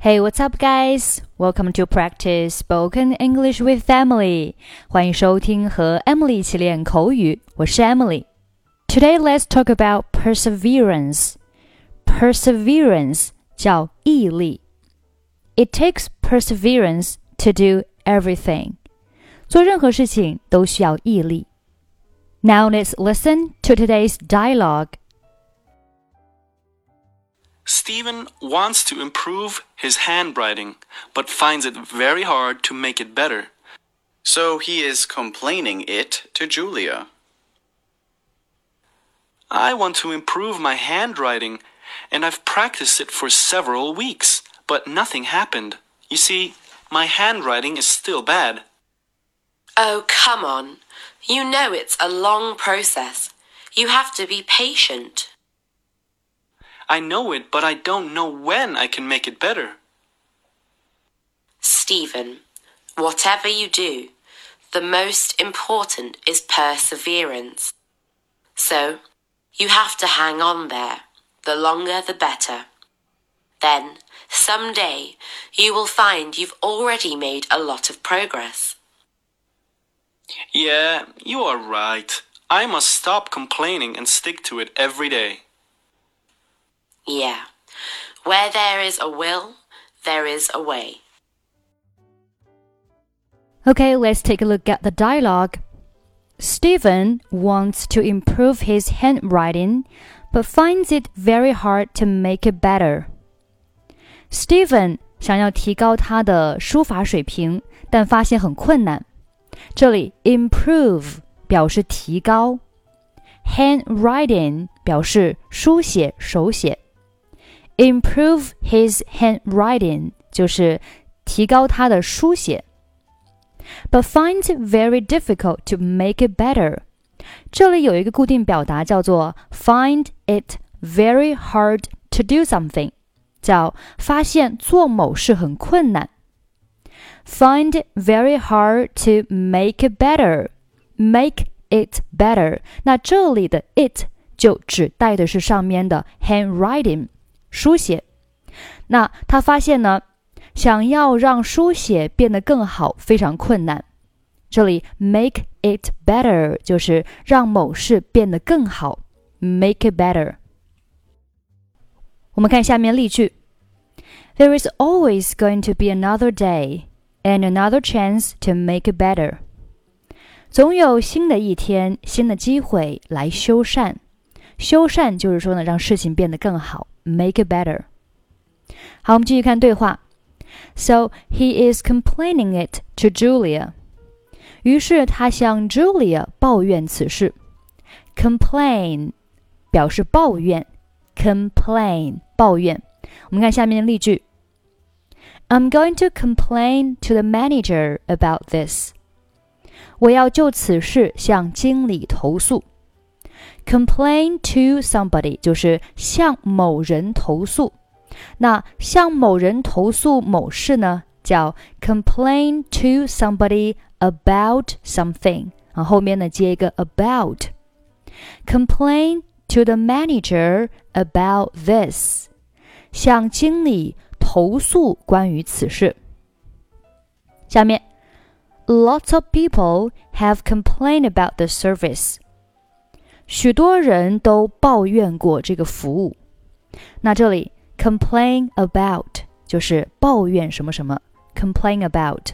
Hey, what's up, guys? Welcome to practice spoken English with Emily. 欢迎收听和 Emily 一起练口语。我是 Emily。Today, let's talk about perseverance. Perseverance 叫毅力。It takes perseverance to do everything. 做任何事情都需要毅力。Now let's listen to today's dialogue. Steven wants to improve his handwriting, but finds it very hard to make it better. So he is complaining it to Julia. I want to improve my handwriting, and I've practiced it for several weeks, but nothing happened. You see, my handwriting is still bad. Oh, come on. You know it's a long process. You have to be patient. I know it, but I don't know when I can make it better. Steven, whatever you do, the most important is perseverance. So, you have to hang on there. The longer the better. Then, someday, you will find you've already made a lot of progress. Yeah, you are right. I must stop complaining and stick to it every day. Yeah. Where there is a will, there is a way. Okay, let's take a look at the dialogue. Steven wants to improve his handwriting, but finds it very hard to make it better. Steven 想要提高他的书法水平，但发现很困难。这里 improve 表示提高，handwriting 表示书写、手写。Improve his handwriting 就是提高他的书写。but finds it very difficult to make it better。这里有一个固定表达叫做 find it very hard to do something，叫发现做某事很困难。Find it very hard to make it better. Make it better。那这里的 it 就指代的是上面的 handwriting 书写。那他发现呢？想要让书写变得更好，非常困难。这里 make it better 就是让某事变得更好，make it better。我们看下面例句：There is always going to be another day and another chance to make it better。总有新的一天、新的机会来修缮。修缮就是说呢，让事情变得更好 ，make it better。好，我们继续看对话。so he is complaining it to Julia. 于是他向 Julia 抱怨此事。Complain 表示抱怨，complain 抱怨。我们看下面的例句：I'm going to complain to the manager about this. 我要就此事向经理投诉。 Complain to somebody 就是向某人投诉。那向某人投诉某事呢，叫 complain to somebody about something 啊，后面呢接一个 about。Complain to the manager about this，向经理投诉关于此事。下面，Lots of people have complained about the service。 许多人都抱怨过这个服务。那这里 complain about 就是抱怨什么什么，complain about。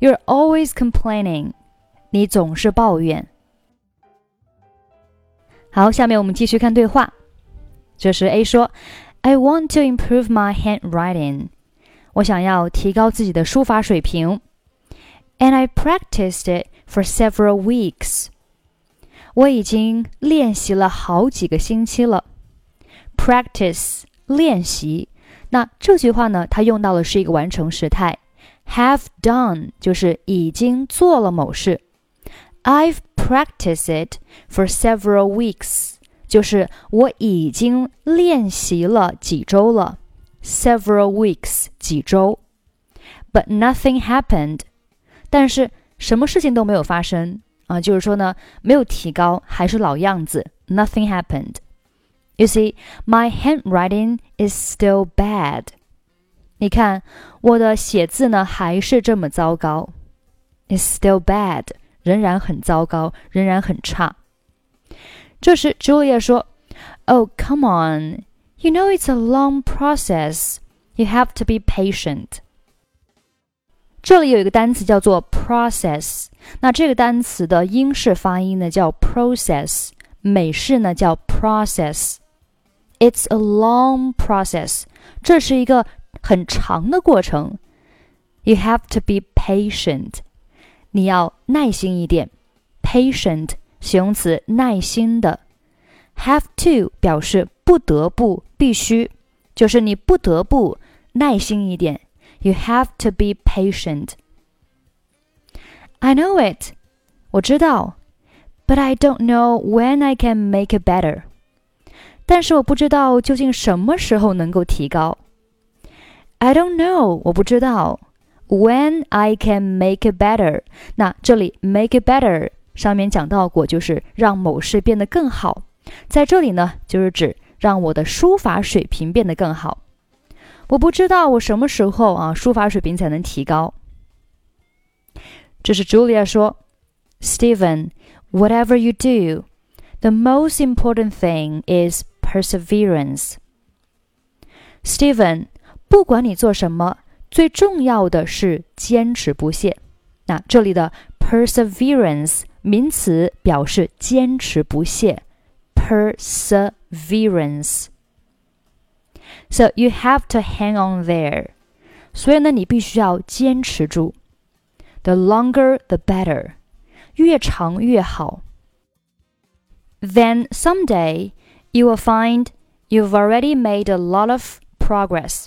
You're always complaining，你总是抱怨。好，下面我们继续看对话。这时 A 说：“I want to improve my handwriting。”我想要提高自己的书法水平。And I practiced it for several weeks。我已经练习了好几个星期了。practice 练习。那这句话呢，它用到的是一个完成时态，have done 就是已经做了某事。I've practiced it for several weeks，就是我已经练习了几周了。Several weeks 几周，but nothing happened，但是什么事情都没有发生啊，就是说呢，没有提高，还是老样子。Nothing happened。You see, my handwriting is still bad. 你看我的写字呢，还是这么糟糕。It's still bad，仍然很糟糕，仍然很差。这时，Julia 说：“Oh, come on, you know it's a long process. You have to be patient.” 这里有一个单词叫做 process，那这个单词的英式发音呢叫 process，美式呢叫 process。It's a long process，这是一个很长的过程。You have to be patient，你要耐心一点。Patient 形容词，耐心的。Have to 表示不得不、必须，就是你不得不耐心一点。You have to be patient. I know it，我知道，but I don't know when I can make it better。但是我不知道究竟什么时候能够提高。I don't know，我不知道。When I can make it better，那这里 make it better 上面讲到过，就是让某事变得更好。在这里呢，就是指让我的书法水平变得更好。 我不知道我什么时候啊，书法水平才能提高。这是 Julia 说，Stephen，whatever you do，the most important thing is perseverance。Stephen，不管你做什么，最重要的是坚持不懈。那这里的 perseverance 名词表示坚持不懈，perseverance。So you have to hang on there。所以呢，你必须要坚持住。The longer the better，越长越好。Then someday you will find you've already made a lot of progress。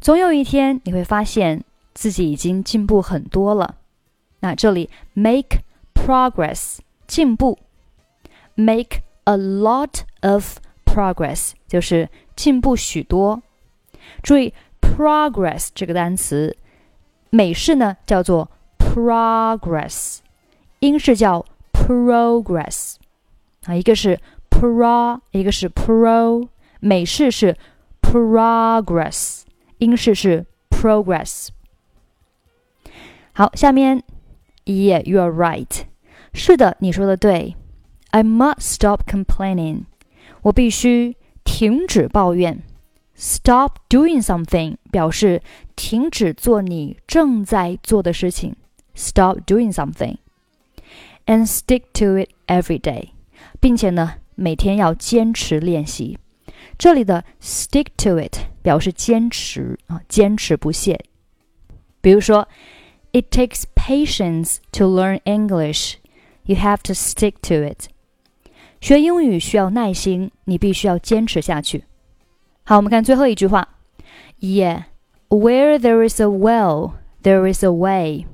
总有一天你会发现自己已经进步很多了。那这里 make progress 进步，make a lot of progress 就是 进步许多。注意 progress 这个单词，美式呢叫做 progress，英式叫 progress 啊，一个是 pro，一个是 pro，美式是 progress，英式是 progress。好，下面，Yeah, you are right。是的，你说的对。I must stop complaining。我必须 停止抱怨。Stop doing something 表示停止做你正在做的事情。Stop doing something and stick to it every day，并且呢，每天要坚持练习。这里的 stick to it 表示坚持啊，坚持不懈。比如说，It takes patience to learn English. You have to stick to it. 学英语需要耐心，你必须要坚持下去。好，我们看最后一句话。Yeah, where there is a will, there is a way.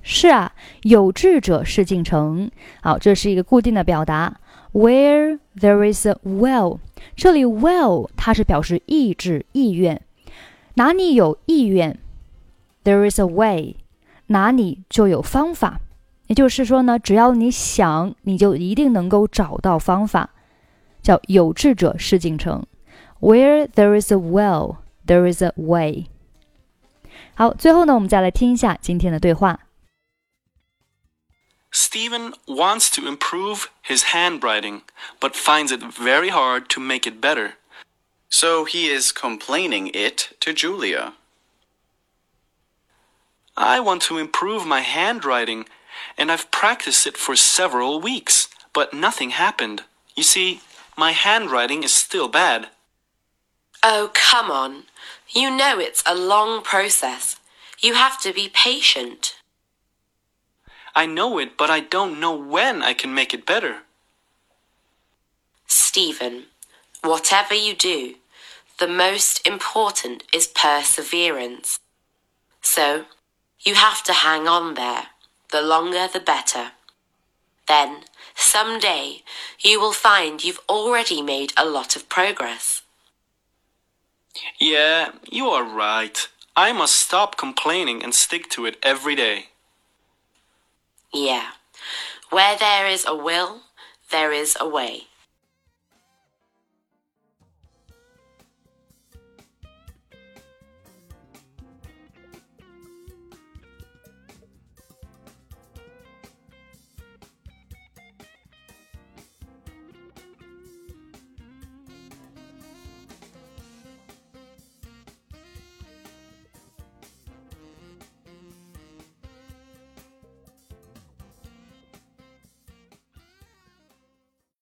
是啊，有志者事竟成。好，这是一个固定的表达。Where there is a will，这里 will 它是表示意志、意愿。哪里有意愿，there is a way，哪里就有方法。也就是说呢，只要你想，你就一定能够找到方法。叫有志者事竟成。Where there is a will, there is a way。好，最后呢，我们再来听一下今天的对话。Steven wants to improve his handwriting, but finds it very hard to make it better. So he is complaining it to Julia. I want to improve my handwriting, and I've practiced it for several weeks, but nothing happened. You see, my handwriting is still bad. Oh, come on. You know it's a long process. You have to be patient. I know it, but I don't know when I can make it better. Steven, whatever you do, the most important is perseverance. So, you have to hang on there. The longer the better. Then, someday, you will find you've already made a lot of progress. Yeah, you are right. I must stop complaining and stick to it every day. Yeah. Where there is a will, there is a way.